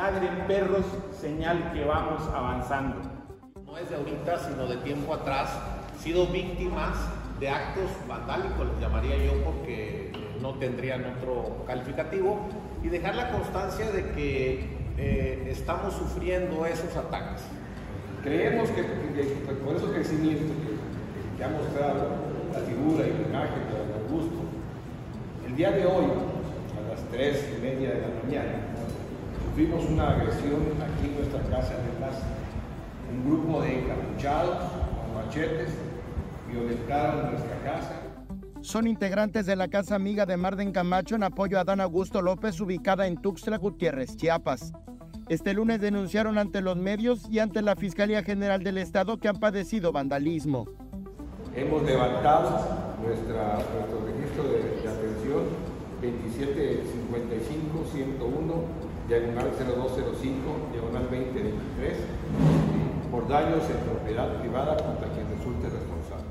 ladren perros, señal que vamos avanzando. No es de ahorita, sino de tiempo atrás, sido víctimas de actos vandálicos, les llamaría yo, porque no tendrían otro calificativo, y dejar la constancia de que eh, estamos sufriendo esos ataques. Creemos que, por esos crecimientos que, que, ha mostrado la figura y la imagen de Augusto, el día de hoy, a las tres y media de la mañana, sufrimos una agresión aquí en nuestra casa de Plaza. Un grupo de encapuchados con machetes violentaron nuestra casa. Son integrantes de la Casa Amiga de Marden Camacho en apoyo a Dan Augusto López, ubicada en Tuxtla Gutiérrez, Chiapas. Este lunes denunciaron ante los medios y ante la Fiscalía General del Estado que han padecido vandalismo. Hemos levantado nuestra, nuestro registro de, de atención 2755-101, diagonal 0205, diagonal 2023, por daños en propiedad privada contra quien resulte responsable.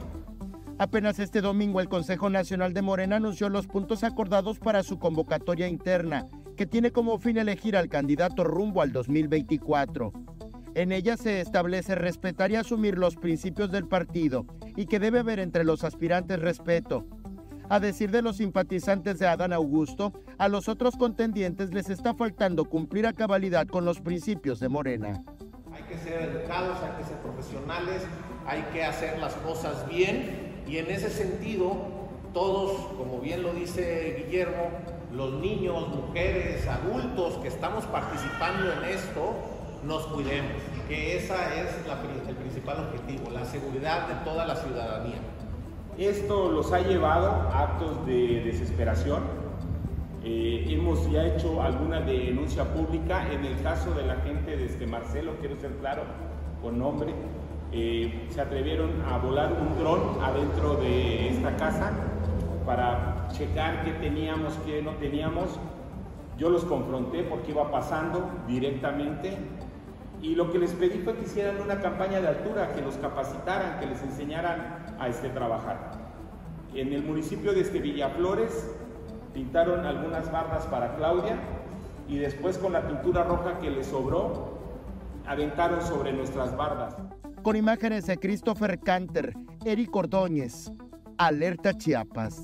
Apenas este domingo el Consejo Nacional de Morena anunció los puntos acordados para su convocatoria interna, que tiene como fin elegir al candidato rumbo al 2024. En ella se establece respetar y asumir los principios del partido y que debe haber entre los aspirantes respeto. A decir de los simpatizantes de Adán Augusto, a los otros contendientes les está faltando cumplir a cabalidad con los principios de Morena. Hay que ser educados, hay que ser profesionales, hay que hacer las cosas bien y en ese sentido, todos, como bien lo dice Guillermo, los niños, mujeres, adultos que estamos participando en esto, nos cuidemos, que ese es el principal objetivo, la seguridad de toda la ciudadanía. Esto los ha llevado a actos de desesperación. Eh, hemos ya hecho alguna denuncia pública. En el caso de la gente de este Marcelo, quiero ser claro, con nombre, eh, se atrevieron a volar un dron adentro de esta casa para checar qué teníamos, qué no teníamos. Yo los confronté porque iba pasando directamente y lo que les pedí fue que hicieran una campaña de altura, que los capacitaran, que les enseñaran a este, trabajar. En el municipio de este Villaflores pintaron algunas barras para Claudia y después con la pintura roja que les sobró, aventaron sobre nuestras bardas. Con imágenes de Christopher Canter, Eric Ordóñez, Alerta Chiapas.